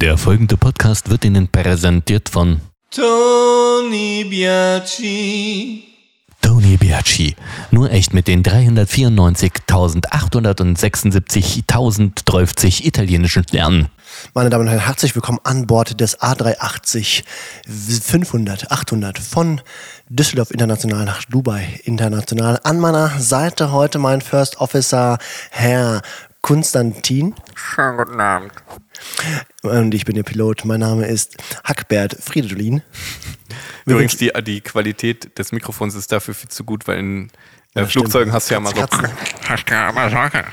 Der folgende Podcast wird Ihnen präsentiert von Tony Biaci. Tony Biaggi. Nur echt mit den 394.876.030 italienischen Sternen. Meine Damen und Herren, herzlich willkommen an Bord des A380 500, 800 von Düsseldorf International nach Dubai International. An meiner Seite heute mein First Officer, Herr Konstantin. Schönen guten Abend. Und ich bin Ihr Pilot. Mein Name ist Hackbert Friedolin. Übrigens, die, die Qualität des Mikrofons ist dafür viel zu gut, weil in äh, Flugzeugen hast du ja mal so. Hast du ja immer Sorge.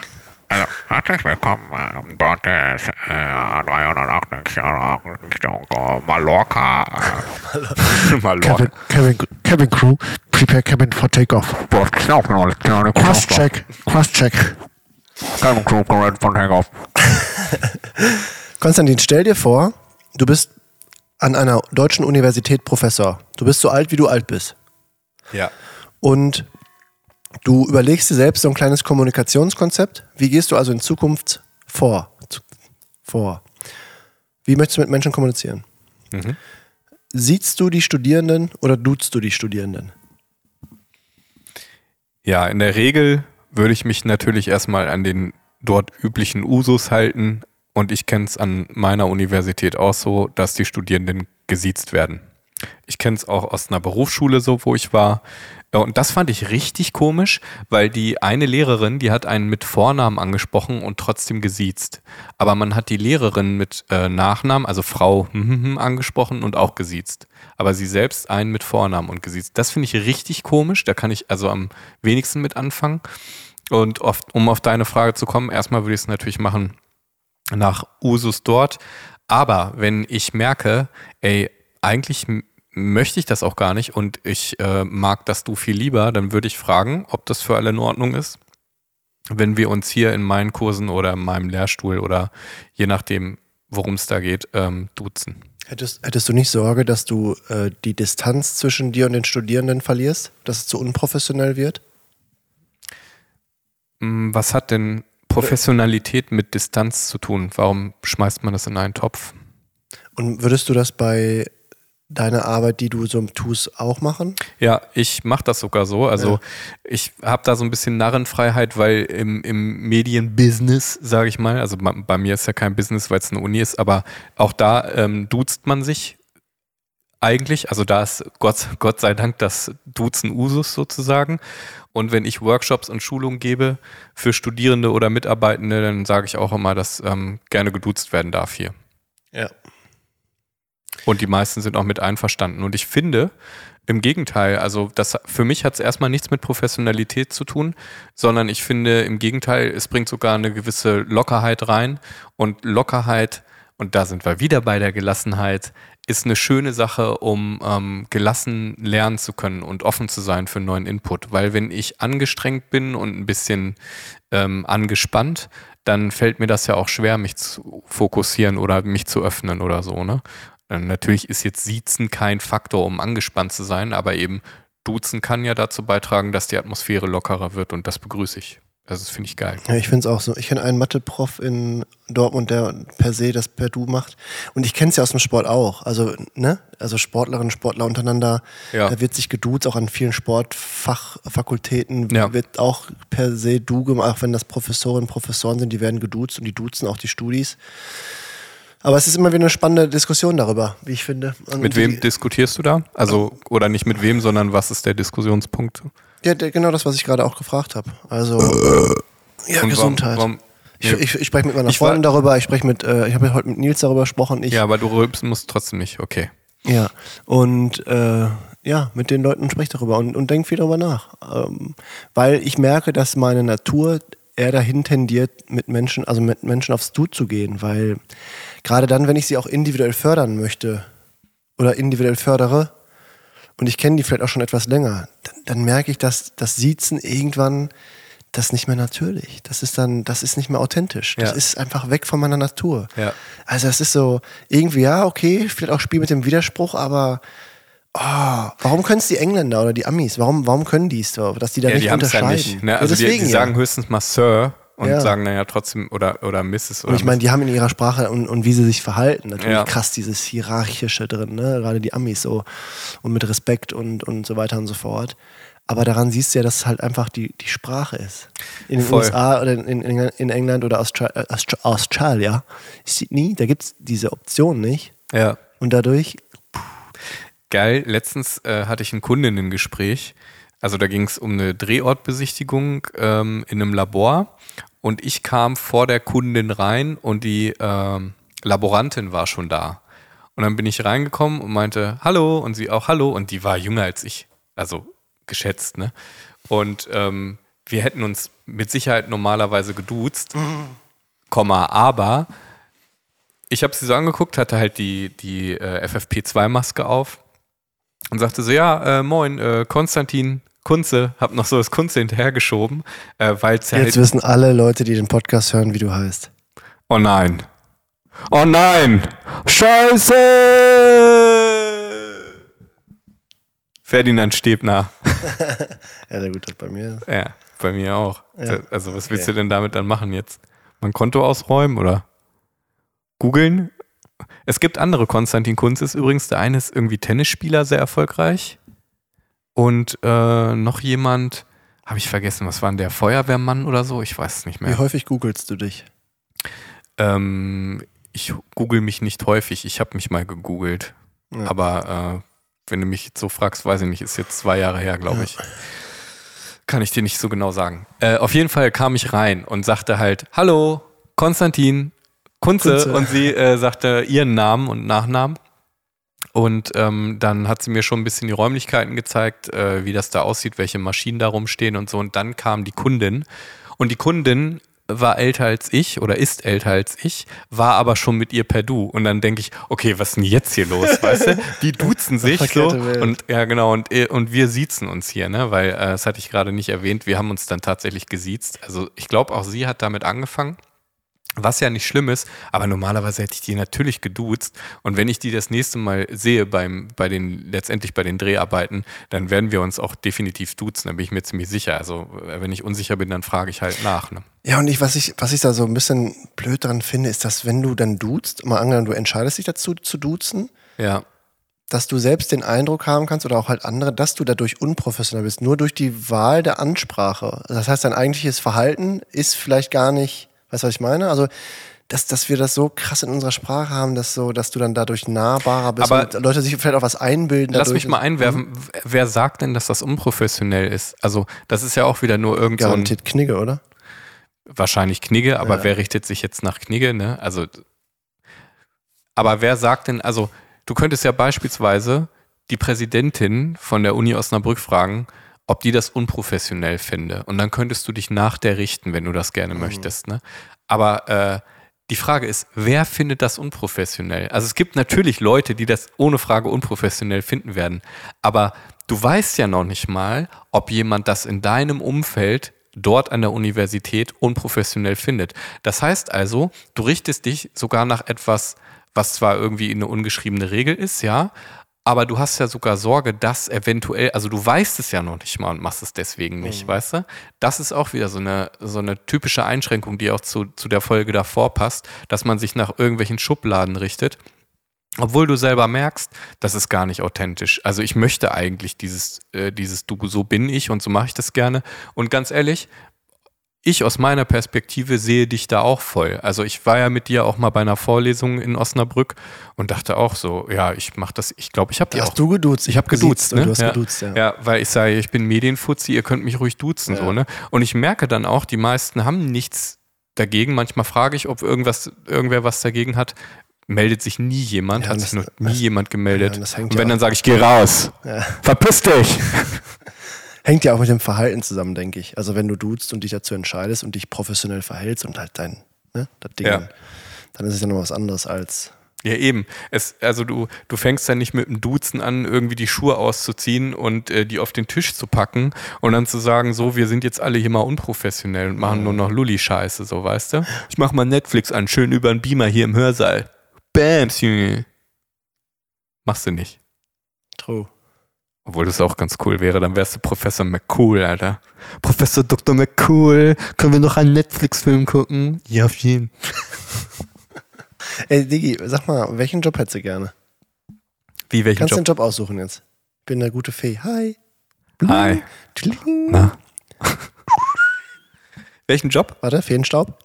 Also, herzlich willkommen an Bord des äh, 380 Richtung äh, Mallorca. Äh, Mallorca. Cabin, cabin, cabin crew, prepare cabin for takeoff. Bord Knopf, Konstantin, stell dir vor, du bist an einer deutschen Universität Professor. Du bist so alt, wie du alt bist. Ja. Und du überlegst dir selbst so ein kleines Kommunikationskonzept. Wie gehst du also in Zukunft vor? Vor. Wie möchtest du mit Menschen kommunizieren? Mhm. Siehst du die Studierenden oder duzt du die Studierenden? Ja, in der Regel würde ich mich natürlich erstmal an den dort üblichen Usus halten. Und ich kenne es an meiner Universität auch so, dass die Studierenden gesiezt werden. Ich kenne es auch aus einer Berufsschule so, wo ich war. Ja, Und das fand ich richtig komisch, weil die eine Lehrerin, die hat einen mit Vornamen angesprochen und trotzdem gesiezt. Aber man hat die Lehrerin mit äh, Nachnamen, also Frau angesprochen und auch gesiezt. Aber sie selbst einen mit Vornamen und gesiezt. Das finde ich richtig komisch. Da kann ich also am wenigsten mit anfangen. Und oft, um auf deine Frage zu kommen, erstmal würde ich es natürlich machen nach Usus dort. Aber wenn ich merke, ey, eigentlich möchte ich das auch gar nicht und ich äh, mag das du viel lieber, dann würde ich fragen, ob das für alle in Ordnung ist. Wenn wir uns hier in meinen Kursen oder in meinem Lehrstuhl oder je nachdem, worum es da geht, ähm, duzen. Hättest, hättest du nicht Sorge, dass du äh, die Distanz zwischen dir und den Studierenden verlierst? Dass es zu unprofessionell wird? Mm, Was hat denn Professionalität mit Distanz zu tun? Warum schmeißt man das in einen Topf? Und würdest du das bei deiner Arbeit, die du so tust, auch machen? Ja, ich mache das sogar so. Also ich habe da so ein bisschen Narrenfreiheit, weil im, im Medienbusiness, sage ich mal, also bei, bei mir ist ja kein Business, weil es eine Uni ist, aber auch da ähm, duzt man sich eigentlich. Also da ist Gott, Gott sei Dank das Duzen Usus sozusagen. Und wenn ich Workshops und Schulungen gebe für Studierende oder Mitarbeitende, dann sage ich auch immer, dass ähm, gerne geduzt werden darf hier. Ja. Und die meisten sind auch mit einverstanden. Und ich finde, im Gegenteil, also das für mich hat es erstmal nichts mit Professionalität zu tun, sondern ich finde im Gegenteil, es bringt sogar eine gewisse Lockerheit rein. Und Lockerheit, und da sind wir wieder bei der Gelassenheit, ist eine schöne Sache, um ähm, gelassen lernen zu können und offen zu sein für neuen Input. Weil wenn ich angestrengt bin und ein bisschen ähm, angespannt, dann fällt mir das ja auch schwer, mich zu fokussieren oder mich zu öffnen oder so. Ne? Natürlich ist jetzt Siezen kein Faktor, um angespannt zu sein, aber eben Duzen kann ja dazu beitragen, dass die Atmosphäre lockerer wird und das begrüße ich. Also das finde ich geil. Ja, ich finde es auch so. Ich kenne einen Mathe-Prof in Dortmund, der per se das per Du macht. Und ich kenne es ja aus dem Sport auch. Also, ne? Also Sportlerinnen, Sportler untereinander. Ja. Da wird sich geduzt, auch an vielen Sportfachfakultäten Ja. wird auch per se Du gemacht, auch wenn das Professorinnen und Professoren sind, die werden geduzt und die duzen auch die Studis. Aber es ist immer wieder eine spannende Diskussion darüber, wie ich finde. Und Mit wem diskutierst du da? Also, oder nicht mit wem, sondern was ist der Diskussionspunkt? Ja, genau das, was ich gerade auch gefragt habe. Also, ja, Und Gesundheit. Warum, warum, Ich, ich, ich spreche mit meiner Ich war- Freundin darüber, ich spreche mit, äh, ich habe ja heute mit Nils darüber gesprochen. Ich, ja, aber du rülpsen musst trotzdem nicht. Okay. ja. Und äh, ja, mit den Leuten spreche ich darüber und, und denke viel darüber nach. Ähm, weil ich merke, dass meine Natur eher dahin tendiert, mit Menschen, also mit Menschen aufs Du zu gehen, weil gerade dann, wenn ich sie auch individuell fördern möchte oder individuell fördere und ich kenne die vielleicht auch schon etwas länger, dann, dann merke ich, dass das Siezen irgendwann das ist nicht mehr natürlich. Das ist dann, das ist nicht mehr authentisch. Das Ja. ist einfach weg von meiner Natur. Ja. Also es ist so, irgendwie, ja, okay, vielleicht auch Spiel mit dem Widerspruch, aber oh, warum können es die Engländer oder die Amis? Warum, warum können die es so, dass die da Ja, nicht die unterscheiden? nicht. Ne? Also die, deswegen die ja. sagen höchstens mal Sir und Ja. sagen dann ja trotzdem oder, oder Mrs. oder Und ich meine, die haben in ihrer Sprache und, und wie sie sich verhalten, natürlich Ja. krass dieses Hierarchische drin, ne? gerade die Amis so und mit Respekt und, und so weiter und so fort. Aber daran siehst du ja, dass es halt einfach die, die Sprache ist. In den Voll. USA oder in, in, in England oder Austra äh, Austra Australia, Sydney, da gibt es diese Option nicht. Ja. Und dadurch, Geil, letztens äh, hatte ich ein Kundinnengespräch. Also da ging es um eine Drehortbesichtigung ähm, in einem Labor. Und ich kam vor der Kundin rein und die ähm, Laborantin war schon da. Und dann bin ich reingekommen und meinte Hallo. Und sie auch Hallo. Und die war jünger als ich, also geschätzt, ne? Und ähm, wir hätten uns mit Sicherheit normalerweise geduzt, Komma, aber ich habe sie so angeguckt, hatte halt die, die äh, FFP2-Maske auf und sagte so, ja, äh, moin, äh, Konstantin Kunze, hab noch so das Kunze hinterhergeschoben, äh, weil jetzt halt, wissen alle Leute, die den Podcast hören, wie du heißt. oh nein, oh nein, Scheiße! Ferdinand Stebner, Ja, der gut, das bei mir. ja, bei mir auch. Ja. Also was willst Okay. du denn damit dann machen jetzt? Mein Konto ausräumen oder googeln? Es gibt andere Konstantin Kunzes übrigens. Der eine ist irgendwie Tennisspieler, sehr erfolgreich. Und äh, noch jemand, habe ich vergessen, was war denn der Feuerwehrmann oder so? Ich weiß es nicht Wie mehr. häufig googelst du dich? Ähm, ich google mich nicht häufig. Ich habe mich mal gegoogelt. Ja. Aber äh, wenn du mich jetzt so fragst, weiß ich nicht, ist jetzt zwei Jahre her, glaube ich. Kann ich dir nicht so genau sagen. Äh, auf jeden Fall kam ich rein und sagte halt, hallo, Konstantin, Kunze. Kunze. Und sie äh, sagte ihren Namen und Nachnamen. Und ähm, dann hat sie mir schon ein bisschen die Räumlichkeiten gezeigt, äh, wie das da aussieht, welche Maschinen da rumstehen und so. Und dann kam die Kundin. Und die Kundin war älter als ich oder ist älter als ich, war aber schon mit ihr per Du. Und dann denke ich, okay, was ist denn jetzt hier los, weißt du? Die duzen sich so Welt. und ja genau und, äh, und wir siezen uns hier, ne? Weil äh, das hatte ich gerade nicht erwähnt, wir haben uns dann tatsächlich gesiezt. Also ich glaube auch sie hat damit angefangen. Was ja nicht schlimm ist, aber normalerweise hätte ich die natürlich geduzt. Und wenn ich die das nächste Mal sehe beim, bei den, letztendlich bei den Dreharbeiten, dann werden wir uns auch definitiv duzen, da bin ich mir ziemlich sicher. Also äh, wenn ich unsicher bin, dann frage ich halt nach. Ne? Ja, und ich, was ich, was ich da so ein bisschen blöd dran finde, ist, dass wenn du dann duzt, mal angenommen, du entscheidest dich dazu zu duzen, Ja. dass du selbst den Eindruck haben kannst oder auch halt andere, dass du dadurch unprofessionell bist, nur durch die Wahl der Ansprache. Das heißt, dein eigentliches Verhalten ist vielleicht gar nicht, weißt du, was ich meine? Also, dass, dass wir das so krass in unserer Sprache haben, dass so, dass du dann dadurch nahbarer bist Aber und Leute sich vielleicht auch was einbilden. Lass mich mal einwerfen, w- wer sagt denn, dass das unprofessionell ist? Also das ist ja auch wieder nur irgend so ein, Garantiert Knigge, oder? wahrscheinlich Knigge, aber Ja. wer richtet sich jetzt nach Knigge, ne? Also, aber wer sagt denn, also du könntest ja beispielsweise die Präsidentin von der Uni Osnabrück fragen, ob die das unprofessionell finde. Und dann könntest du dich nach der richten, wenn du das gerne möchtest, ne? Aber äh, die Frage ist, wer findet das unprofessionell? Also es gibt natürlich Leute, die das ohne Frage unprofessionell finden werden. Aber du weißt ja noch nicht mal, ob jemand das in deinem Umfeld dort an der Universität unprofessionell findet. Das heißt also, du richtest dich sogar nach etwas, was zwar irgendwie eine ungeschriebene Regel ist, ja, aber du hast ja sogar Sorge, dass eventuell, also du weißt es ja noch nicht mal und machst es deswegen nicht, weißt du? Das ist auch wieder so eine, so eine typische Einschränkung, die auch zu, zu der Folge davor passt, dass man sich nach irgendwelchen Schubladen richtet. Obwohl du selber merkst, das ist gar nicht authentisch. Also ich möchte eigentlich dieses, äh, dieses Du, so bin ich und so mache ich das gerne. Und ganz ehrlich, ich aus meiner Perspektive sehe dich da auch voll. Also ich war ja mit dir auch mal bei einer Vorlesung in Osnabrück und dachte auch so, ja, ich mache das, ich glaube, ich habe Da die hast auch du geduzt. ich habe geduzt, ne? Du hast ja. geduzt, ja. ja, weil ich sage, ich bin Medienfuzzi, ihr könnt mich ruhig duzen, so, ne? Und ich merke dann auch, die meisten haben nichts dagegen. Manchmal frage ich, ob irgendwas, irgendwer was dagegen hat. Meldet sich nie jemand, Ja, hat sich noch nie jemand gemeldet. ja, Und ja wenn auch- dann sage ich, geh raus, Ja. verpiss dich. Hängt ja auch mit dem Verhalten zusammen, denke ich. Also wenn du duzt und dich dazu entscheidest und dich professionell verhältst und halt dein, ne, das Ding, Ja. dann ist es ja noch was anderes als. Ja, eben. Es, also du, du fängst ja nicht mit dem Duzen an, irgendwie die Schuhe auszuziehen und äh, die auf den Tisch zu packen und dann zu sagen, so, wir sind jetzt alle hier mal unprofessionell und machen nur noch Lulli-Scheiße, so, weißt du? Ich mach mal Netflix an, schön über den Beamer hier im Hörsaal. Bams, Junge. Machst du nicht. True. Obwohl das auch ganz cool wäre, dann wärst du Professor McCool, Alter. Professor Dr. McCool, können wir noch einen Netflix-Film gucken? Ja, auf jeden. Ey, Digi, sag mal, welchen Job hättest du gerne? Wie, welchen Kannst du Job? den Job aussuchen jetzt? Bin eine gute Fee. Hi. Hi. Tschling. Na? welchen Job? Warte, Feenstaub.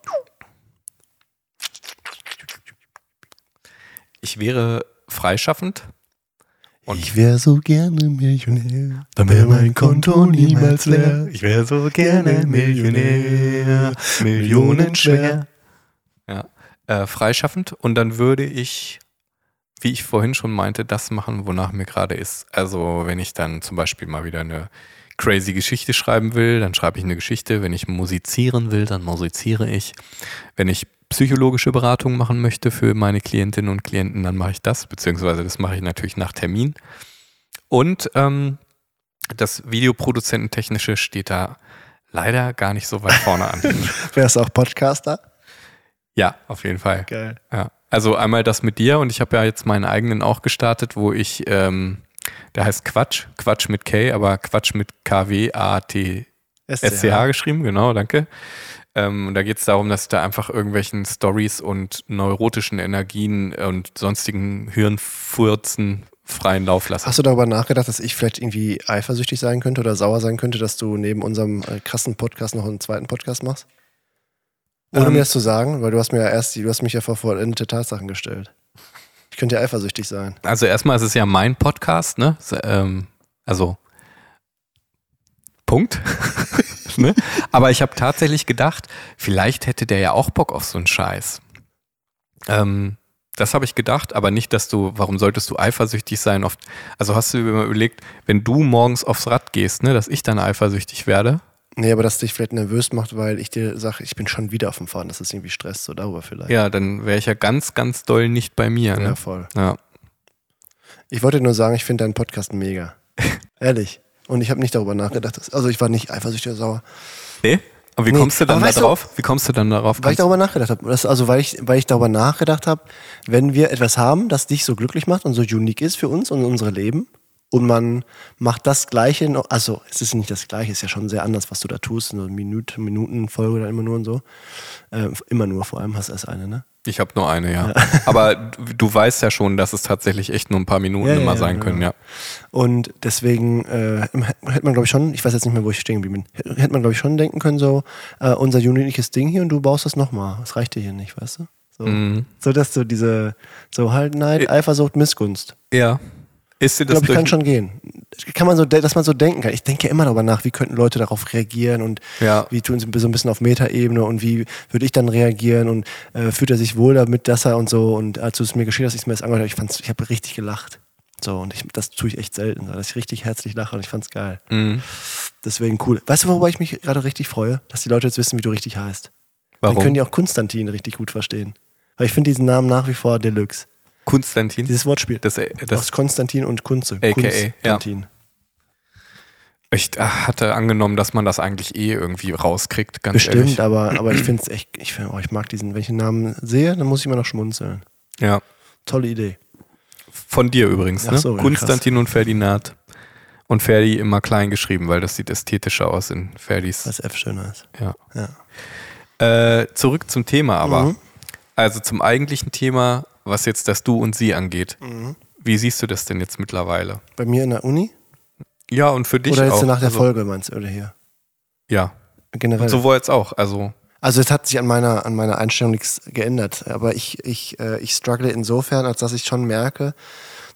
Ich wäre freischaffend. Und ich wäre so gerne Millionär. Dann wär mein Konto niemals leer. Ich wäre so gerne Millionär. Millionenschwer. Ja, äh, freischaffend und dann würde ich, wie ich vorhin schon meinte, das machen, wonach mir gerade ist. Also wenn ich dann zum Beispiel mal wieder eine crazy Geschichte schreiben will, dann schreibe ich eine Geschichte. Wenn ich musizieren will, dann musiziere ich. Wenn ich psychologische Beratung machen möchte für meine Klientinnen und Klienten, dann mache ich das, beziehungsweise das mache ich natürlich nach Termin. Und ähm, das Videoproduzententechnische steht da leider gar nicht so weit vorne an. Wärst du auch Podcaster? ja, auf jeden Fall. Geil. Ja, also einmal das mit dir und ich habe ja jetzt meinen eigenen auch gestartet, wo ich, ähm, der heißt Quatsch, Quatsch mit K, aber Quatsch mit K-W-A-T-S-C-H geschrieben, genau, danke. Ähm, und da geht es darum, dass da einfach irgendwelchen Stories und neurotischen Energien und sonstigen Hirnfurzen freien Lauf lasse. Hast du darüber nachgedacht, dass ich vielleicht irgendwie eifersüchtig sein könnte oder sauer sein könnte, dass du neben unserem äh, krassen Podcast noch einen zweiten Podcast machst? Ohne Ähm, mir das zu sagen, weil du hast mir ja erst, die- du hast mich ja vor vollendete Tatsachen gestellt. Ich könnte ja eifersüchtig sein. Also erstmal ist es ja mein Podcast, ne? Ähm, also Punkt. ne? Aber ich habe tatsächlich gedacht, vielleicht hätte der ja auch Bock auf so einen Scheiß. Ähm, das habe ich gedacht, aber nicht, dass du, warum solltest du eifersüchtig sein? Oft, also hast du dir mal überlegt, wenn du morgens aufs Rad gehst, ne, dass ich dann eifersüchtig werde? Nee, aber dass dich vielleicht nervös macht, weil ich dir sage, ich bin schon wieder auf dem Fahren, das ist irgendwie Stress, so darüber vielleicht. Ja, dann wäre ich ja ganz, ganz doll nicht bei mir. Ja, Ne? voll. Ja. Ich wollte nur sagen, ich finde deinen Podcast mega. Ehrlich. Und ich habe nicht darüber nachgedacht. Dass, also ich war nicht eifersüchtig oder sauer. Nee? Und wie Nee, kommst du dann aber da weißt du- drauf? Wie kommst du dann darauf? Weil ich darüber nachgedacht habe. Also weil ich, weil ich darüber nachgedacht habe, wenn wir etwas haben, das dich so glücklich macht und so unique ist für uns und unsere Leben und man macht das Gleiche noch, also es ist nicht das Gleiche, es ist ja schon sehr anders, was du da tust, so Minute, Minutenfolge dann immer nur und so. Äh, immer nur, vor allem hast du erst eine, ne? Ich habe nur eine, ja. Aber du, du weißt ja schon, dass es tatsächlich echt nur ein paar Minuten Ja, immer ja, sein ja, können, ja. Und deswegen äh, hätte man, glaube ich, schon, ich weiß jetzt nicht mehr, wo ich stehen geblieben bin, hätte man, glaube ich, schon denken können, so, äh, unser uniques Ding hier und du baust das nochmal. Das reicht dir hier nicht, weißt du? So, Mhm. so dass du diese, so halt Neid, Äh, Eifersucht, Missgunst. Ja. Ist dir Ich das glaube, ich durch, kann schon gehen. Kann man so, dass man so denken kann. Ich denke ja immer darüber nach, wie könnten Leute darauf reagieren und Ja. wie tun sie so ein bisschen auf Metaebene und wie würde ich dann reagieren und äh, fühlt er sich wohl damit, dass er und so. Und als du es mir geschehen hast, ich mir das angehört habe, ich fand's, ich habe richtig gelacht. So, und ich, das tue ich echt selten, dass ich richtig herzlich lache und ich fand's geil. Mhm. Deswegen cool. Weißt du, worüber ich mich gerade richtig freue? Dass die Leute jetzt wissen, wie du richtig heißt. Dann Warum? können die auch Konstantin richtig gut verstehen. Weil ich finde diesen Namen nach wie vor Deluxe. Konstantin? Dieses Wortspiel. Das, äh, das, aus Konstantin und Kunze. AKA, Konstantin. ich äh, hatte angenommen, dass man das eigentlich eh irgendwie rauskriegt, ganz Bestimmt, ehrlich. aber, aber ich finde es echt, ich, find, oh, ich mag diesen, wenn ich den Namen sehe, dann muss ich immer noch schmunzeln. Ja. Tolle Idee. Von dir übrigens, Ach ne? so, ja, Konstantin und Ferdinand. Und Ferdi immer klein geschrieben, weil das sieht ästhetischer aus in Ferdis. Was F schöner ist. Ja. Ja. Äh, zurück zum Thema aber. Mhm. Also zum eigentlichen Thema, was jetzt das Du und Sie angeht. Mhm. Wie siehst du das denn jetzt mittlerweile? Bei mir in der Uni? Ja, und für dich Oder jetzt auch. nach der also, Folge meinst du, oder hier? Ja, Generell. sowohl jetzt auch. Also, Also es hat sich an meiner, an meiner Einstellung nichts geändert. Aber ich, ich, äh, ich struggle insofern, als dass ich schon merke,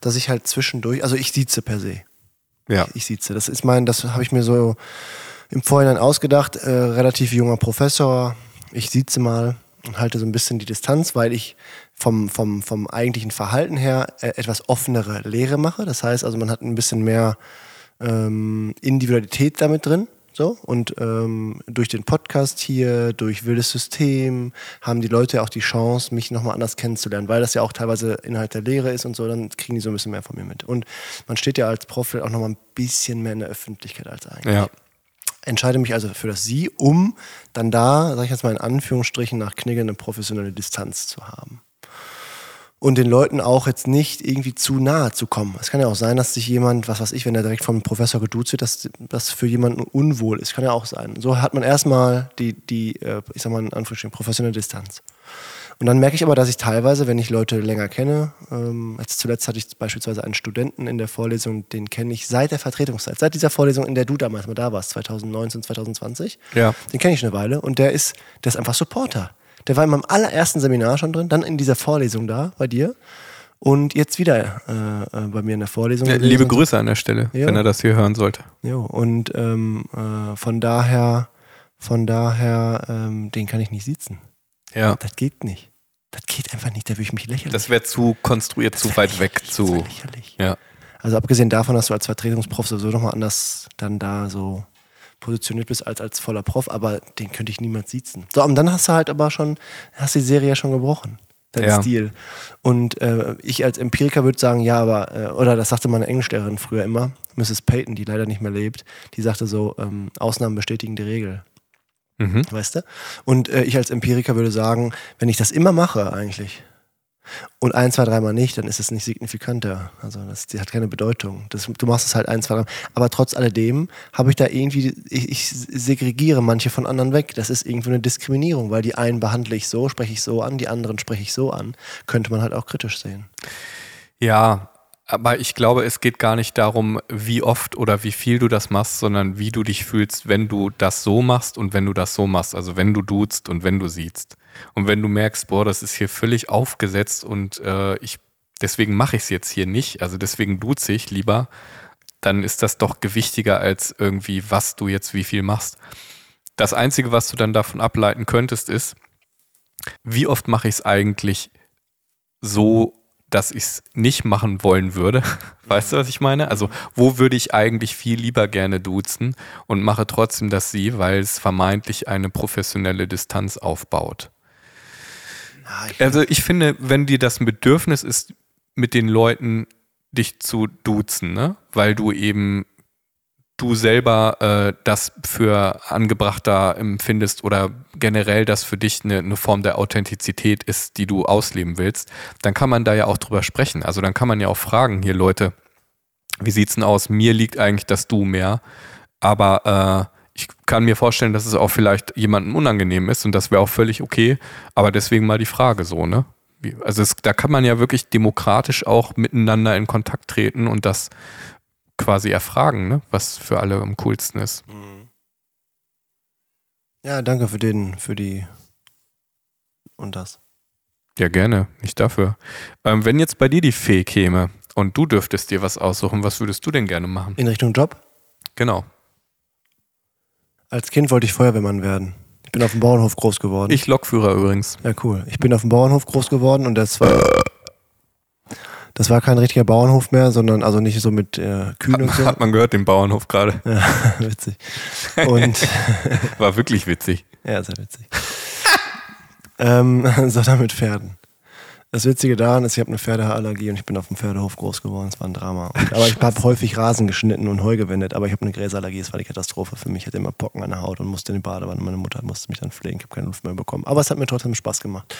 dass ich halt zwischendurch, also ich sieze per se. ja. Ich sieze. Das ist mein, das habe ich mir so im Vorhinein ausgedacht. Äh, relativ junger Professor. Ich sieze mal und halte so ein bisschen die Distanz, weil ich vom, vom, vom eigentlichen Verhalten her äh, etwas offenere Lehre mache. Das heißt also, man hat ein bisschen mehr ähm, Individualität damit drin. So, und ähm, durch den Podcast hier, durch Wildes System, haben die Leute auch die Chance, mich nochmal anders kennenzulernen, weil das ja auch teilweise Inhalt der Lehre ist und so, dann kriegen die so ein bisschen mehr von mir mit. Und man steht ja als Prof auch nochmal ein bisschen mehr in der Öffentlichkeit als eigentlich Ja. entscheide mich also für das Sie, um dann da, sag ich jetzt mal in Anführungsstrichen, nach Knigge eine professionelle Distanz zu haben. Und den Leuten auch jetzt nicht irgendwie zu nahe zu kommen. Es kann ja auch sein, dass sich jemand, was weiß ich, wenn er direkt vom Professor geduzt wird, dass das für jemanden unwohl ist. Kann ja auch sein. So hat man erstmal die, die äh, ich sag mal in Anführungsstrichen, professionelle Distanz. Und dann merke ich aber, dass ich teilweise, wenn ich Leute länger kenne, ähm, jetzt zuletzt hatte ich beispielsweise einen Studenten in der Vorlesung, den kenne ich seit der Vertretungszeit, seit dieser Vorlesung, in der du damals mal da warst, 2019, 2020. Ja. Den kenne ich eine Weile und der ist, der ist einfach Supporter. Der war in meinem allerersten Seminar schon drin, dann in dieser Vorlesung da bei dir und jetzt wieder äh, äh, bei mir in der Vorlesung. Ja, liebe Grüße an der Stelle, Ja. wenn er das hier hören sollte. Jo, und ähm, äh, von daher, von daher, ähm, den kann ich nicht sitzen. Ja. Das geht nicht. Das geht einfach nicht, da würde ich mich lächerlich. Das wäre zu konstruiert, Das zu weit weg, lächerlich, das zu. lächerlich. Ja. Also abgesehen davon, dass du als Vertretungsprof sowieso nochmal anders dann da so positioniert bist als als voller Prof, aber den könnte ich niemals sitzen. So, und dann hast du halt aber schon, hast die Serie ja schon gebrochen. Dein Ja. Stil. Und äh, ich als Empiriker würde sagen, ja, aber, äh, oder das sagte meine Englischlehrerin früher immer, Mrs. Payton, die leider nicht mehr lebt, die sagte so, ähm, Ausnahmen bestätigen die Regel. Mhm. Weißt du? Und äh, ich als Empiriker würde sagen, wenn ich das immer mache eigentlich und ein, zwei, dreimal nicht, dann ist es nicht signifikanter. Also das die hat keine Bedeutung. Das, du machst es halt ein, zwei, drei. Aber trotz alledem habe ich da irgendwie, ich, ich segregiere manche von anderen weg. Das ist irgendwie eine Diskriminierung, weil die einen behandle ich so, spreche ich so an, die anderen spreche ich so an. Könnte man halt auch kritisch sehen. Ja, aber ich glaube, es geht gar nicht darum, wie oft oder wie viel du das machst, sondern wie du dich fühlst, wenn du das so machst und wenn du das so machst. Also wenn du duzt und wenn du siehst. Und wenn du merkst, boah, das ist hier völlig aufgesetzt und äh, ich deswegen mache ich es jetzt hier nicht, also deswegen duze ich lieber, dann ist das doch gewichtiger als irgendwie, was du jetzt wie viel machst. Das Einzige, was du dann davon ableiten könntest, ist, wie oft mache ich es eigentlich so, dass ich es nicht machen wollen würde. Weißt du, was ich meine? Also, wo würde ich eigentlich viel lieber gerne duzen und mache trotzdem das Sie, weil es vermeintlich eine professionelle Distanz aufbaut. Also, ich finde, wenn dir das ein Bedürfnis ist, mit den Leuten dich zu duzen, ne? weil du eben du selber äh, das für angebrachter empfindest oder generell das für dich eine, eine Form der Authentizität ist, die du ausleben willst, dann kann man da ja auch drüber sprechen. Also dann kann man ja auch fragen, hier Leute, wie sieht's denn aus? Mir liegt eigentlich das Du mehr, aber äh, ich kann mir vorstellen, dass es auch vielleicht jemandem unangenehm ist und das wäre auch völlig okay, aber deswegen mal die Frage so, ne? Also es, da kann man ja wirklich demokratisch auch miteinander in Kontakt treten und das quasi erfragen, ne? was für alle am coolsten ist. Ja, danke für den, für die und das. Ja, gerne, nicht dafür. Ähm, wenn jetzt bei dir die Fee käme und du dürftest dir was aussuchen, was würdest du denn gerne machen? In Richtung Job? Genau. Als Kind wollte ich Feuerwehrmann werden. Ich bin auf dem Bauernhof groß geworden. Ich Lokführer übrigens. Ja, cool. Ich bin auf dem Bauernhof groß geworden und das war. Das war kein richtiger Bauernhof mehr, sondern also nicht so mit äh, Kühen und so. Hat man gehört, den Bauernhof gerade. Ja, witzig. Und War wirklich witzig. ja, sehr witzig. ähm, sondern mit Pferden. Das Witzige daran ist, ich habe eine Pferdeallergie und ich bin auf dem Pferdehof groß geworden. Es war ein Drama. Und, aber ich habe häufig Rasen geschnitten und Heu gewendet, aber ich habe eine Gräserallergie. Es war die Katastrophe für mich. Ich hatte immer Pocken an der Haut und musste in die Badewanne. Meine Mutter musste mich dann pflegen. Ich habe keine Luft mehr bekommen. Aber es hat mir trotzdem Spaß gemacht.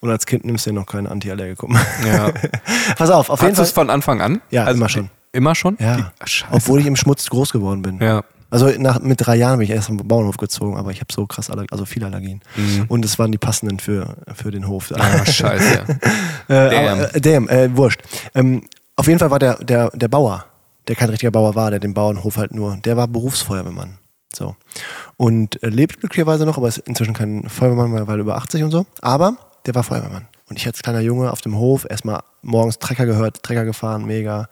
Und als Kind nimmst du ja noch keine Antiallergikum. Ja. Pass auf, auf jeden Hattest du es Fall. von Anfang an? Ja, immer schon. Immer schon? Ja. Die. Obwohl ich im Schmutz groß geworden bin. ja. Also nach, mit drei Jahren bin ich erst am Bauernhof gezogen, aber ich habe so krass, Allerg also viele Allergien. Und es waren die passenden für, für den Hof. Ah, scheiße. Äh, Damn. Aber, äh, damn, äh, wurscht. Ähm, auf jeden Fall war der, der, der Bauer, der kein richtiger Bauer war, der den Bauernhof halt nur, der war Berufsfeuerwehrmann. So. Und äh, lebt glücklicherweise noch, aber ist inzwischen kein Feuerwehrmann mehr, weil über 80 und so. Aber der war Feuerwehrmann. Und ich als kleiner Junge auf dem Hof erstmal morgens Trecker gehört, Trecker gefahren, mega.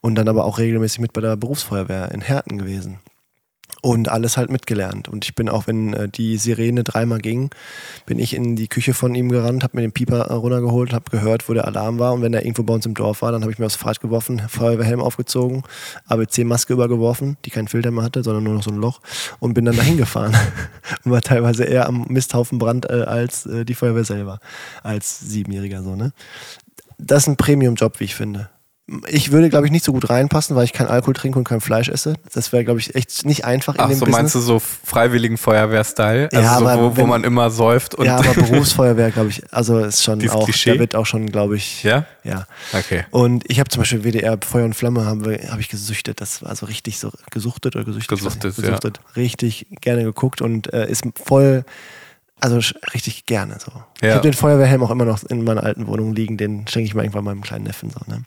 Und dann aber auch regelmäßig mit bei der Berufsfeuerwehr in Herten gewesen und alles halt mitgelernt. Und ich bin auch, wenn äh, die Sirene dreimal ging, bin ich in die Küche von ihm gerannt, habe mir den Pieper äh, runtergeholt, habe gehört, wo der Alarm war. Und wenn er irgendwo bei uns im Dorf war, dann habe ich mir aufs Fahrrad geworfen, Feuerwehrhelm aufgezogen, ABC-Maske übergeworfen, die keinen Filter mehr hatte, sondern nur noch so ein Loch und bin dann dahin gefahren. und war teilweise eher am Misthaufen Brand äh, als äh, die Feuerwehr selber, als Siebenjähriger so, ne? Das ist ein Premium-Job, wie ich finde. Ich würde, glaube ich, nicht so gut reinpassen, weil ich kein Alkohol trinke und kein Fleisch esse. Das wäre, glaube ich, echt nicht einfach in Ach dem so, Business. meinst du so freiwilligen Feuerwehr-Style? Also Ja, so, aber wo, wo man immer säuft und. ja, aber Berufsfeuerwehr, glaube ich, also ist schon auch, Klischee? da wird auch schon, glaube ich, ja? ja. Okay. Und ich habe zum Beispiel WDR Feuer und Flamme habe hab ich gesüchtet. Das war so richtig so gesuchtet oder gesüchtet. Weiß nicht, Gesuchtet, ja. gesuchtet. Richtig gerne geguckt und äh, ist voll, also richtig gerne so. Ich Ja. habe den Feuerwehrhelm auch immer noch in meiner alten Wohnung liegen. Den schenke ich mir irgendwann meinem kleinen Neffen so. Ne?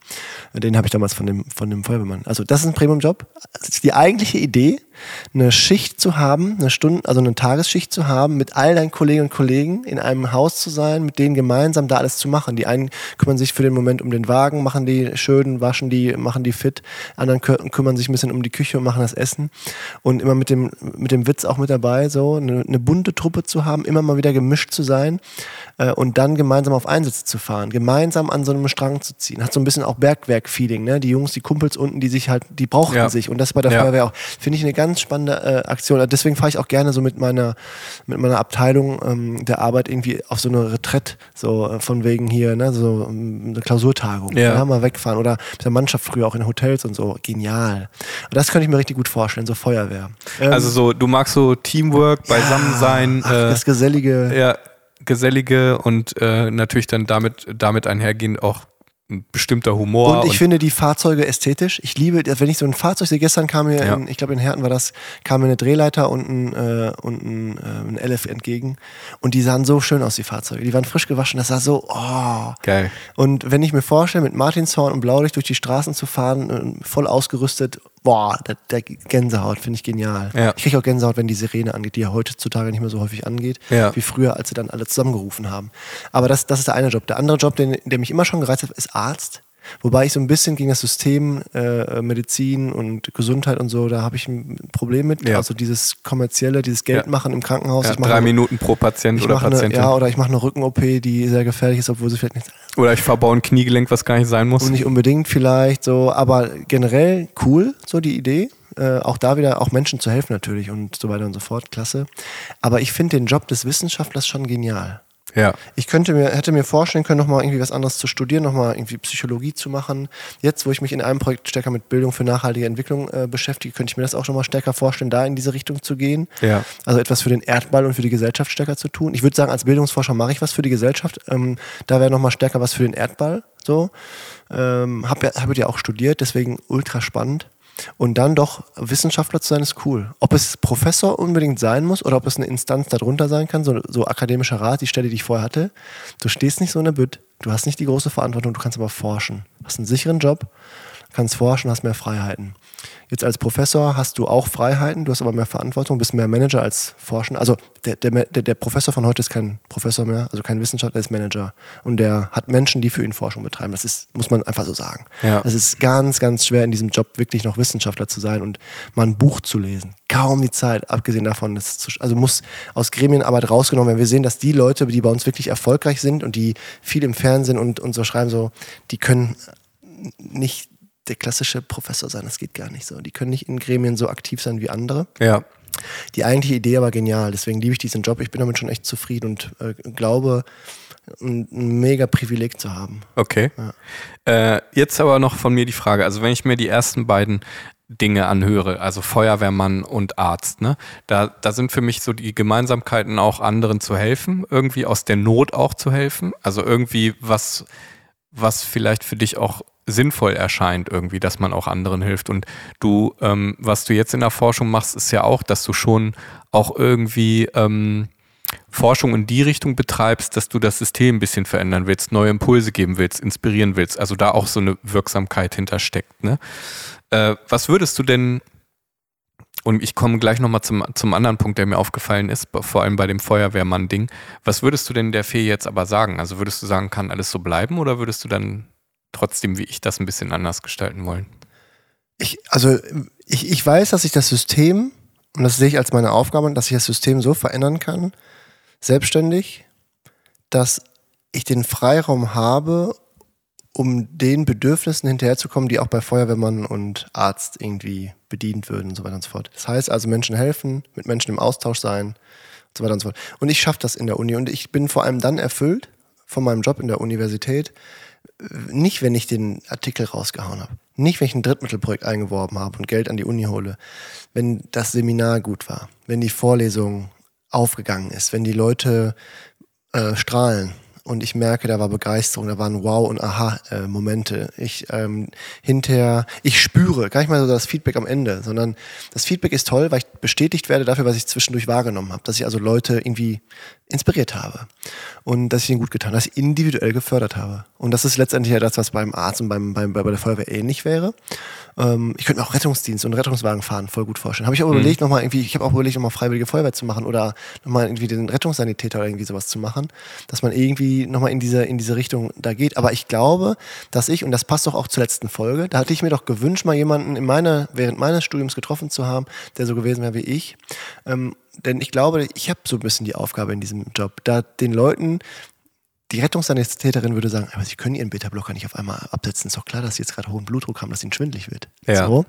Den habe ich damals von dem, von dem Feuerwehrmann. Also das ist ein Premium-Job. Die eigentliche Idee, eine Schicht zu haben, eine Stunde, also eine Tagesschicht zu haben, mit all deinen Kolleginnen und Kollegen in einem Haus zu sein, mit denen gemeinsam da alles zu machen. Die einen kümmern sich für den Moment um den Wagen, machen die schön, waschen die, machen die fit. Anderen kü kümmern sich ein bisschen um die Küche und machen das Essen. Und immer mit dem, mit dem Witz auch mit dabei, so eine, eine bunte Truppe zu haben, immer mal wieder gemischt zu sein äh, und dann gemeinsam auf Einsätze zu fahren, gemeinsam an so einem Strang zu ziehen. Hat so ein bisschen auch Bergwerk-Feeling, ne? Die Jungs, die Kumpels unten, die sich halt, die brauchten Ja. sich. Und das bei der Ja. Feuerwehr auch. Finde ich eine ganz spannende äh, Aktion. Also Deswegen fahre ich auch gerne so mit meiner, mit meiner Abteilung ähm, der Arbeit irgendwie auf so eine Retrette, so äh, von wegen hier, ne, so ähm, eine Klausurtagung. Ja. mal wegfahren. Oder mit der Mannschaft früher auch in Hotels und so. Genial. Und das könnte ich mir richtig gut vorstellen, so Feuerwehr. Ähm, Also so, du magst so Teamwork, Beisammensein, ach, äh, das Gesellige. ja, gesellige und äh, natürlich dann damit, damit einhergehend auch ein bestimmter Humor. Und ich finde die Fahrzeuge ästhetisch. Ich liebe, wenn ich so ein Fahrzeug sehe, gestern kam mir, Ja. in, ich glaube in Herten war das, kam mir eine Drehleiter und ein, äh, und ein, äh, ein LF entgegen. Und die sahen so schön aus, die Fahrzeuge. Die waren frisch gewaschen. Das sah so, oh. Geil. Und wenn ich mir vorstelle, mit Martinshorn und Blaulicht durch die Straßen zu fahren, äh, voll ausgerüstet, boah, der, der Gänsehaut finde ich genial. Ja. Ich kriege auch Gänsehaut, wenn die Sirene angeht, die ja heutzutage nicht mehr so häufig angeht, Ja. wie früher, als sie dann alle zusammengerufen haben. Aber das, das ist der eine Job. Der andere Job, den, der mich immer schon gereizt hat, ist Arzt. Wobei ich so ein bisschen gegen das System äh, Medizin und Gesundheit und so, da habe ich ein Problem mit. Ja. Also dieses kommerzielle, dieses Geld Ja. im Krankenhaus. Ja, Ich drei eine- Minuten pro Patient oder mache eine, Patientin. ja, oder ich mache eine Rücken-OP, die sehr gefährlich ist, obwohl sie vielleicht nicht oder ich verbaue ein Kniegelenk, was gar nicht sein muss. und nicht unbedingt vielleicht so, aber generell cool, so die Idee. Äh, auch da wieder auch Menschen zu helfen natürlich und so weiter und so fort, klasse. Aber ich finde den Job des Wissenschaftlers schon genial. Ja. Ich könnte mir, hätte mir vorstellen können, nochmal irgendwie was anderes zu studieren, nochmal irgendwie Psychologie zu machen. Jetzt, wo ich mich in einem Projekt stärker mit Bildung für nachhaltige Entwicklung äh, beschäftige, könnte ich mir das auch schon mal stärker vorstellen, da in diese Richtung zu gehen. Ja. Also etwas für den Erdball und für die Gesellschaft stärker zu tun. Ich würde sagen, als Bildungsforscher mache ich was für die Gesellschaft. Ähm, da wäre nochmal stärker was für den Erdball. So. Ähm, Habe ja, hab ja auch studiert, deswegen ultra spannend. Und dann doch Wissenschaftler zu sein, ist cool. Ob es Professor unbedingt sein muss oder ob es eine Instanz darunter sein kann, so, so akademischer Rat, die Stelle, die ich vorher hatte. Du stehst nicht so in der Bütt, du hast nicht die große Verantwortung, du kannst aber forschen. Hast einen sicheren Job, kannst forschen, hast mehr Freiheiten. Jetzt als Professor hast du auch Freiheiten, du hast aber mehr Verantwortung, bist mehr Manager als Forschen. Also der, der, der, Professor von heute ist kein Professor mehr, also kein Wissenschaftler, er ist Manager. Und der hat Menschen, die für ihn Forschung betreiben. Das ist, muss man einfach so sagen. Ja. Es ist ganz, ganz schwer in diesem Job wirklich noch Wissenschaftler zu sein und mal ein Buch zu lesen. Kaum die Zeit, abgesehen davon, das zu, also muss aus Gremienarbeit rausgenommen werden. Wir sehen, dass die Leute, die bei uns wirklich erfolgreich sind und die viel im Fernsehen und, und so schreiben, so, die können nicht der klassische Professor sein, das geht gar nicht so. Die können nicht in Gremien so aktiv sein wie andere. Ja. Die eigentliche Idee aber genial, deswegen liebe ich diesen Job. Ich bin damit schon echt zufrieden und äh, glaube, ein, ein mega Privileg zu haben. Okay. Äh, jetzt aber noch von mir die Frage, also wenn ich mir die ersten beiden Dinge anhöre, also Feuerwehrmann und Arzt, ne? Da, da sind für mich so die Gemeinsamkeiten auch anderen zu helfen, irgendwie aus der Not auch zu helfen. Also irgendwie was, was vielleicht für dich auch sinnvoll erscheint, irgendwie, dass man auch anderen hilft. Und du, ähm, was du jetzt in der Forschung machst, ist ja auch, dass du schon auch irgendwie ähm, Forschung in die Richtung betreibst, dass du das System ein bisschen verändern willst, neue Impulse geben willst, inspirieren willst. Also da auch so eine Wirksamkeit hintersteckt. Ne? Äh, was würdest du denn, und ich komme gleich nochmal zum, zum anderen Punkt, der mir aufgefallen ist, vor allem bei dem Feuerwehrmann-Ding, was würdest du denn der Fee jetzt aber sagen? Also würdest du sagen, kann alles so bleiben oder würdest du dann trotzdem wie ich das ein bisschen anders gestalten wollen? Ich, also ich, ich weiß, dass ich das System, und das sehe ich als meine Aufgabe, dass ich das System so verändern kann, selbstständig, dass ich den Freiraum habe, um den Bedürfnissen hinterherzukommen, die auch bei Feuerwehrmann und Arzt irgendwie bedient würden und so weiter und so fort. Das heißt also Menschen helfen, mit Menschen im Austausch sein und so weiter und so fort. Und ich schaffe das in der Uni und ich bin vor allem dann erfüllt von meinem Job in der Universität, nicht, wenn ich den Artikel rausgehauen habe. Nicht, wenn ich ein Drittmittelprojekt eingeworben habe und Geld an die Uni hole. Wenn das Seminar gut war. Wenn die Vorlesung aufgegangen ist. Wenn die Leute äh, strahlen. Und ich merke, da war Begeisterung, da waren Wow- und Aha-Momente. Ich ähm, hinterher, ich spüre, gar nicht mal so das Feedback am Ende, sondern das Feedback ist toll, weil ich bestätigt werde dafür, was ich zwischendurch wahrgenommen habe. Dass ich also Leute irgendwie inspiriert habe. Und dass ich ihnen gut getan habe, dass ich individuell gefördert habe. Und das ist letztendlich ja das, was beim Arzt und beim, beim, bei der Feuerwehr ähnlich wäre. Ähm, ich könnte mir auch Rettungsdienst und Rettungswagen fahren voll gut vorstellen. Habe ich auch überlegt, nochmal irgendwie, ich habe auch überlegt, nochmal freiwillige Feuerwehr zu machen oder nochmal irgendwie den Rettungssanitäter oder irgendwie sowas zu machen, dass man irgendwie nochmal in diese, in diese Richtung da geht. Aber ich glaube, dass ich, und das passt doch auch zur letzten Folge, da hatte ich mir doch gewünscht, mal jemanden in meiner, während meines Studiums getroffen zu haben, der so gewesen wäre wie ich. Ähm, denn ich glaube, ich habe so ein bisschen die Aufgabe in diesem Job, da den Leuten die Rettungssanitäterin würde sagen, aber sie können ihren Beta-Blocker nicht auf einmal absetzen. Ist doch klar, dass sie jetzt gerade hohen Blutdruck haben, dass ihnen schwindlig wird. Ja. So.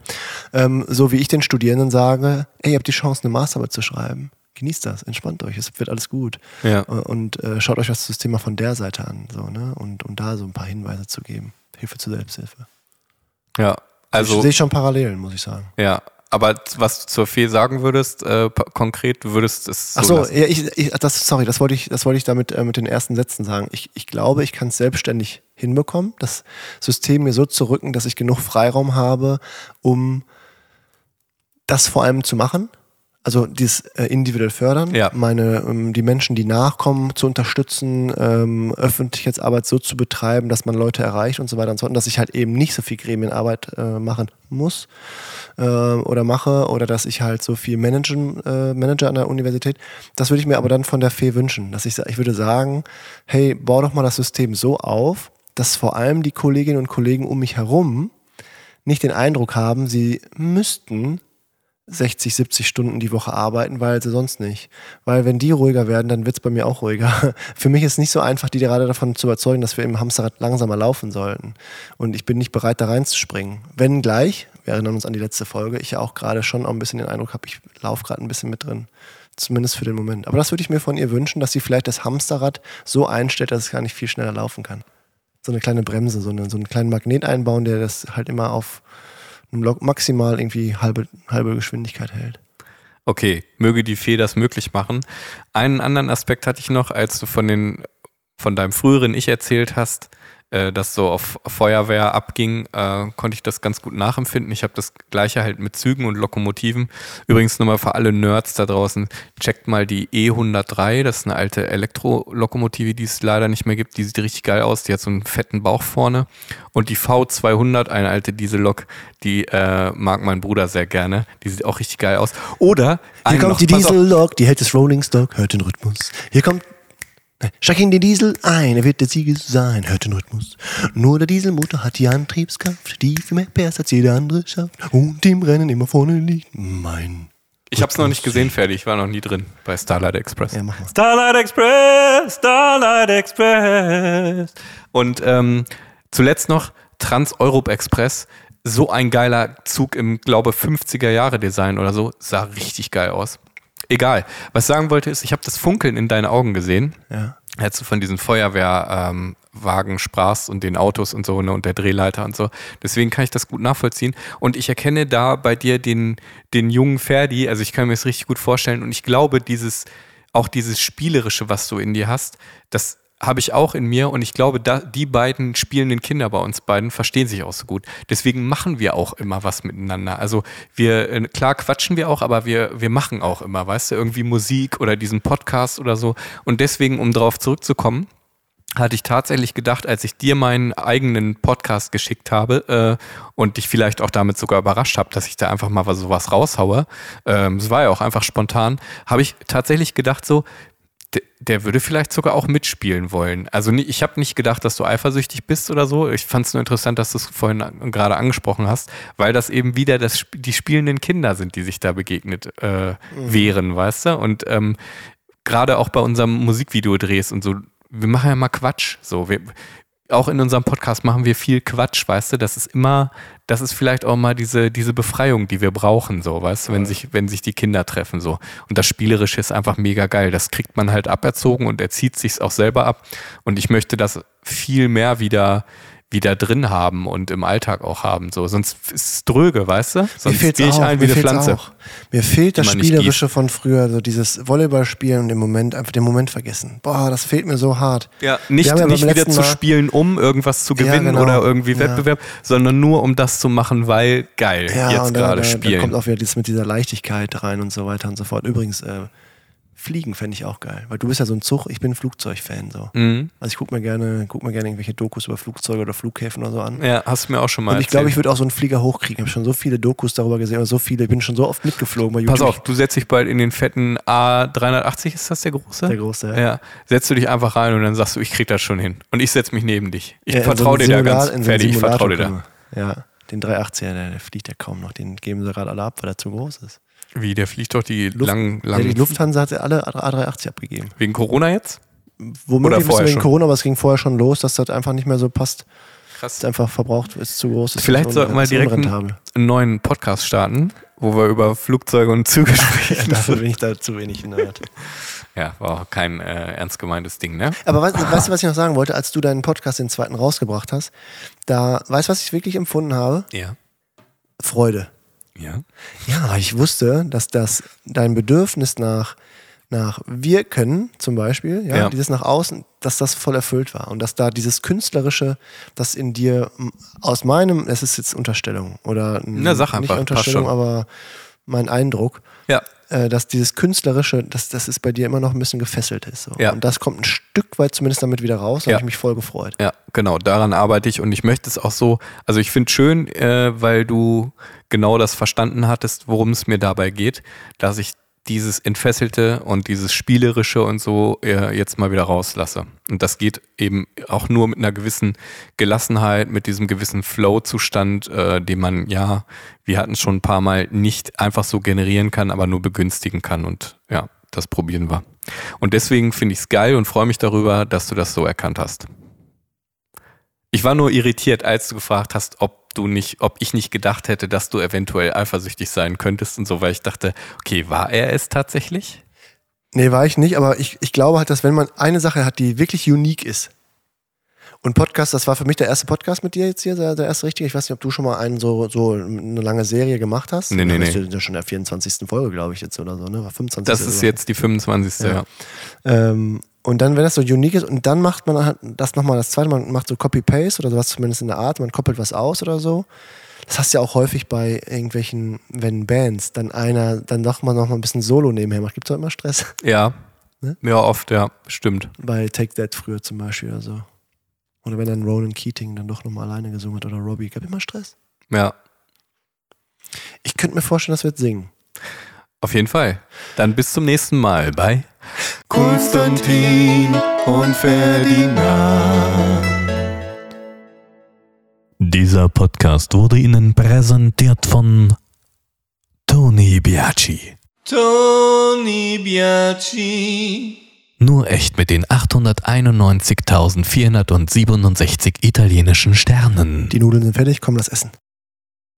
Ähm, so wie ich den Studierenden sage, ey, ihr habt die Chance, eine Masterarbeit zu schreiben. Genießt das, entspannt euch, es wird alles gut. Ja. Äh, Und äh, schaut euch das Thema von der Seite an. So, ne? und, und da so ein paar Hinweise zu geben. Hilfe zur Selbsthilfe. Ja, Also, also sehe ich schon Parallelen, muss ich sagen. ja. Aber was du zur Fee sagen würdest, äh, konkret, du würdest es so Ach so, lassen. ja, ich, ich, das, sorry, das wollte ich, das wollte ich damit äh, mit den ersten Sätzen sagen. Ich, ich glaube, ich kann es selbstständig hinbekommen, das System mir so zu rücken, dass ich genug Freiraum habe, um das vor allem zu machen. Also dieses äh, individuell fördern, Ja. meine, ähm, die Menschen, die nachkommen, zu unterstützen, ähm, Öffentlichkeitsarbeit so zu betreiben, dass man Leute erreicht und so weiter und so fort. Und dass ich halt eben nicht so viel Gremienarbeit äh, machen muss äh, oder mache oder dass ich halt so viel managen, äh, Manager an der Universität. Das würde ich mir aber dann von der Fee wünschen, dass ich, ich würde sagen, hey, bau doch mal das System so auf, dass vor allem die Kolleginnen und Kollegen um mich herum nicht den Eindruck haben, sie müssten 60, 70 Stunden die Woche arbeiten, weil sie sonst nicht. Weil wenn die ruhiger werden, dann wird es bei mir auch ruhiger. Für mich ist es nicht so einfach, die gerade davon zu überzeugen, dass wir im Hamsterrad langsamer laufen sollten. Und ich bin nicht bereit, da reinzuspringen. Wenn gleich, wir erinnern uns an die letzte Folge, ich ja auch gerade schon auch ein bisschen den Eindruck habe, ich laufe gerade ein bisschen mit drin. Zumindest für den Moment. Aber das würde ich mir von ihr wünschen, dass sie vielleicht das Hamsterrad so einstellt, dass es gar nicht viel schneller laufen kann. So eine kleine Bremse, so, eine, so einen kleinen Magnet einbauen, der das halt immer auf maximal irgendwie halbe, halbe Geschwindigkeit hält. Okay, möge die Fee das möglich machen. Einen anderen Aspekt hatte ich noch, als du von den von deinem früheren Ich erzählt hast, äh, das so auf Feuerwehr abging, äh, konnte ich das ganz gut nachempfinden. Ich habe das gleiche halt mit Zügen und Lokomotiven. Übrigens nochmal für alle Nerds da draußen, checkt mal die E103, das ist eine alte Elektrolokomotive, die es leider nicht mehr gibt. Die sieht richtig geil aus, die hat so einen fetten Bauch vorne. Und die V200, eine alte Diesellok, die äh, mag mein Bruder sehr gerne. Die sieht auch richtig geil aus. Oder Hier kommt noch, die. Diesellok, die hält das Rolling Stock, hört den Rhythmus. Hier kommt. Steig in den Diesel ein, er wird der Sieger sein, hört den Rhythmus. Nur der Dieselmotor hat die Antriebskraft, die viel mehr PS als jeder andere schafft. Und im Rennen immer vorne liegt mein. Ich habe es noch nicht gesehen, fertig. Ich war noch nie drin bei Starlight Express. Ja, mach mal. Starlight Express, Starlight Express. Und ähm, zuletzt noch Trans-Europe Express. So ein geiler Zug im, glaube 50er Jahre Design oder so. Sah richtig geil aus. Egal. Was ich sagen wollte ist, ich habe das Funkeln in deinen Augen gesehen. Ja. Als du von diesen Feuerwehrwagen ähm, sprachst und den Autos und so ne, und der Drehleiter und so. Deswegen kann ich das gut nachvollziehen. Und ich erkenne da bei dir den, den jungen Ferdi, also ich kann mir das richtig gut vorstellen. Und ich glaube, dieses, auch dieses Spielerische, was du in dir hast, das habe ich auch in mir und ich glaube, da, die beiden spielenden Kinder bei uns beiden verstehen sich auch so gut. Deswegen machen wir auch immer was miteinander. Also wir, äh, klar quatschen wir auch, aber wir, wir machen auch immer, weißt du, irgendwie Musik oder diesen Podcast oder so. Und deswegen, um darauf zurückzukommen, hatte ich tatsächlich gedacht, als ich dir meinen eigenen Podcast geschickt habe äh, und dich vielleicht auch damit sogar überrascht habe, dass ich da einfach mal sowas raushaue, ähm, es war ja auch einfach spontan, habe ich tatsächlich gedacht so, der, der würde vielleicht sogar auch mitspielen wollen. Also ich habe nicht gedacht, dass du eifersüchtig bist oder so. Ich fand es nur interessant, dass du es vorhin gerade angesprochen hast, weil das eben wieder das, die spielenden Kinder sind, die sich da begegnet äh, wären, weißt du? Und ähm, gerade auch bei unserem Musikvideo drehst und so, wir machen ja mal Quatsch. So, wir, auch in unserem Podcast machen wir viel Quatsch, weißt du? Das ist immer, das ist vielleicht auch mal diese, diese Befreiung, die wir brauchen, so, weißt du, wenn sich, wenn sich die Kinder treffen, so. Und das Spielerische ist einfach mega geil. Das kriegt man halt aberzogen und er zieht sich's auch selber ab. Und ich möchte das viel mehr wieder, wieder drin haben und im Alltag auch haben, so. Sonst ist es dröge, weißt du? Sonst gehe ich auch, ein wie mir eine Pflanze. Auch. Mir fehlt das Spielerische von früher, so dieses Volleyballspielen und im Moment einfach den Moment vergessen. Boah, das fehlt mir so hart. Ja, nicht, ja nicht wieder zu spielen, um irgendwas zu Ja, gewinnen genau. oder irgendwie Ja. Wettbewerb, sondern nur um das zu machen, weil geil, Ja, jetzt gerade da, da spielen. kommt auch wieder dieses mit dieser Leichtigkeit rein und so weiter und so fort. Übrigens, äh, Fliegen fände ich auch geil, weil du bist ja so ein Zug, ich bin ein Flugzeugfan so. mhm. Also ich gucke mir gerne, guck mir gerne irgendwelche Dokus über Flugzeuge oder Flughäfen oder so an. Ja, hast du mir auch schon mal und ich glaube, ich würde auch so einen Flieger hochkriegen. Ich habe schon so viele Dokus darüber gesehen oder so viele, ich bin schon so oft mitgeflogen bei YouTube. Pass auf, du setzt dich bald in den fetten A380, ist das der große? Der große, ja. ja. Setzt du dich einfach rein und dann sagst du, ich krieg das schon hin. Und ich setz mich neben dich. Ich Ja, so vertraue einen dir da ganz in so fertig, ich vertraue dir da. Ja, den 380er, der, der fliegt ja kaum noch. Den geben sie gerade alle ab, weil er zu groß ist. Wie, der fliegt doch die Luft- langen, Ja, langen, die Lufthansa hat ja alle A380 abgegeben. wegen Corona jetzt? Womöglich wegen schon? Corona, aber es ging vorher schon los, dass das einfach nicht mehr so passt. Krass. Ist einfach verbraucht, ist zu groß. Ist Vielleicht sollten wir ist direkt einen, einen neuen Podcast starten, wo wir über Flugzeuge und Züge Ja, sprechen. dafür bin ich da zu wenig nerd. Ja, war auch kein äh, ernst gemeintes Ding, ne? Aber weißt, weißt du, was ich noch sagen wollte, als du deinen Podcast, den zweiten, rausgebracht hast? Da, weißt du, was ich wirklich empfunden habe? Ja. Freude. Ja. Ja, ich wusste, dass das dein Bedürfnis nach, nach wir können zum Beispiel, ja, Ja. dieses nach außen, dass das voll erfüllt war und dass da dieses künstlerische, das in dir aus meinem, es ist jetzt Unterstellung oder Na, nicht einfach, Unterstellung, aber mein Eindruck, Ja. Äh, dass dieses künstlerische, dass das ist bei dir immer noch ein bisschen gefesselt ist. So. Ja. Und das kommt ein Stück weit zumindest damit wieder raus. Da Ja. habe ich mich voll gefreut. Ja, genau, daran arbeite ich und ich möchte es auch so, also ich finde schön, äh, weil du genau das verstanden hattest, worum es mir dabei geht, dass ich dieses Entfesselte und dieses Spielerische und so äh, jetzt mal wieder rauslasse. Und das geht eben auch nur mit einer gewissen Gelassenheit, mit diesem gewissen Flow-Zustand, äh, den man ja, wir hatten schon ein paar Mal, nicht einfach so generieren kann, aber nur begünstigen kann. Und ja, das probieren wir. Und deswegen finde ich es geil und freue mich darüber, dass du das so erkannt hast. Ich war nur irritiert, als du gefragt hast, ob du nicht, ob ich nicht gedacht hätte, dass du eventuell eifersüchtig sein könntest und so, weil ich dachte, okay, war er es tatsächlich? Nee, war ich nicht, aber ich, ich glaube halt, dass wenn man eine Sache hat, die wirklich unique ist. Und Podcast, das war für mich der erste Podcast mit dir jetzt hier, der, der erste richtige. Ich weiß nicht, ob du schon mal einen so, so eine lange Serie gemacht hast. Nee, nee, nee. Das ist ja schon der 24. Folge, glaube ich, jetzt oder so, ne? War 25. Das ist jetzt die 25. Ja. Ja. Ähm, und dann, wenn das so unique ist, und dann macht man halt das nochmal das zweite, man macht so Copy-Paste oder sowas zumindest in der Art, man koppelt was aus oder so. Das hast du ja auch häufig bei irgendwelchen, wenn Bands dann einer dann doch mal noch mal ein bisschen Solo nebenher macht. Gibt es immer Stress? Ja. Ne? Ja, oft, ja, stimmt. Bei Take That früher zum Beispiel oder so. Oder wenn dann Ronan Keating dann doch nochmal alleine gesungen hat oder Robbie. Gab immer Stress. Ja, Ich könnte mir vorstellen, das wird singen. Auf jeden Fall. Dann bis zum nächsten Mal bei Konstantin und Ferdinand. Dieser Podcast wurde Ihnen präsentiert von Tony Biaci. Tony Biaci. Nur echt mit den 891.467 italienischen Sternen. Die Nudeln sind fertig, komm, lass essen.